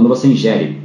quando você ingere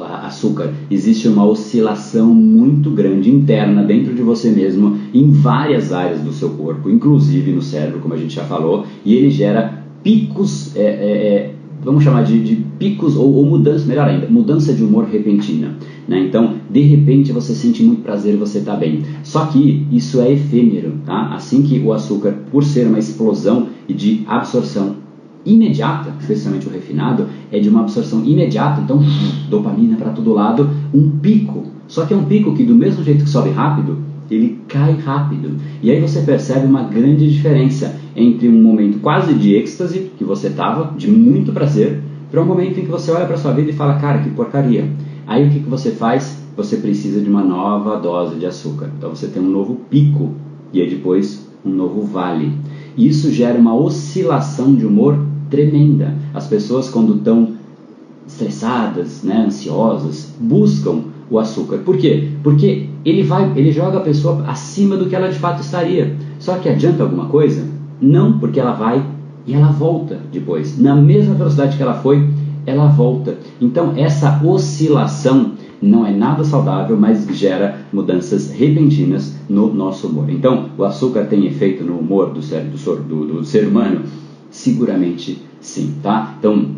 açúcar, existe uma oscilação muito grande interna dentro de você mesmo, em várias áreas do seu corpo, inclusive no cérebro, como a gente já falou, e ele gera picos, é, é, é, vamos chamar de, de picos, ou, ou, mudança, melhor ainda, mudança de humor repentina. Né? Então, de repente você sente muito prazer você está bem. Só que isso é efêmero, tá? Assim que o açúcar, por ser uma explosão de absorção imediata, especialmente o refinado, é de uma absorção imediata, então dopamina para todo lado, um pico. Só que é um pico que do mesmo jeito que sobe rápido, ele cai rápido. E aí você percebe uma grande diferença entre um momento quase de êxtase que você estava, de muito prazer, para um momento em que você olha para sua vida e fala, cara, que porcaria. Aí o que, que você faz? Você precisa de uma nova dose de açúcar. Então você tem um novo pico e aí depois um novo vale. Isso gera uma oscilação de humor tremenda. As pessoas, quando estão estressadas, né, ansiosas, buscam o açúcar. Por quê? Porque ele vai, ele joga a pessoa acima do que ela de fato estaria. Só que adianta alguma coisa? Não, porque ela vai e ela volta depois. Na mesma velocidade que ela foi, ela volta. Então essa oscilação não é nada saudável, mas gera mudanças repentinas no nosso humor. Então, o açúcar tem efeito no humor do ser, do, do, do ser humano? Seguramente sim, tá? Então,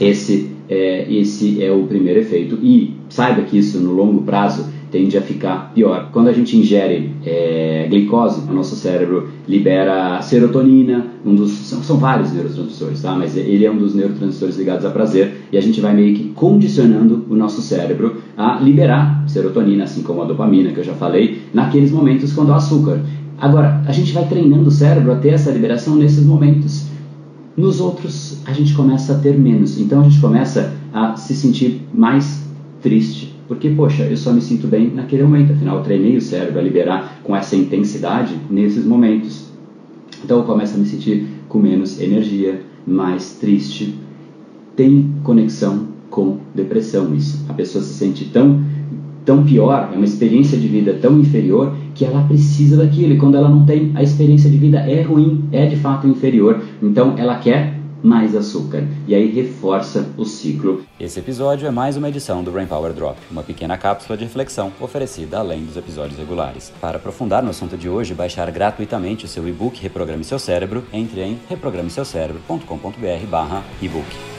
esse é, esse é o primeiro efeito. E saiba que isso no longo prazo tende a ficar pior. Quando a gente ingere é, glicose, o nosso cérebro libera serotonina, um dos, são, são, vários neurotransmissores, tá? mas ele é um dos neurotransmissores ligados a prazer, e a gente vai meio que condicionando o nosso cérebro a liberar serotonina, assim como a dopamina, que eu já falei, naqueles momentos quando há açúcar. Agora, a gente vai treinando o cérebro a ter essa liberação nesses momentos. Nos outros, a gente começa a ter menos. Então, a gente começa a se sentir mais triste, porque, poxa, eu só me sinto bem naquele momento, afinal, eu treinei o cérebro a liberar com essa intensidade nesses momentos. Então, eu começo a me sentir com menos energia, mais triste. Tem conexão com depressão isso. A pessoa se sente tão, tão pior, é uma experiência de vida tão inferior que ela precisa daquilo. E quando ela não tem, a experiência de vida é ruim, é de fato inferior. Então, ela quer mais açúcar. E aí reforça o ciclo. Esse episódio é mais uma edição do Brain Power Drop, uma pequena cápsula de reflexão oferecida além dos episódios regulares. Para aprofundar no assunto de hoje baixar gratuitamente o seu e-book Reprograme Seu Cérebro, entre em reprogrameseucerebro.com.br/ebook.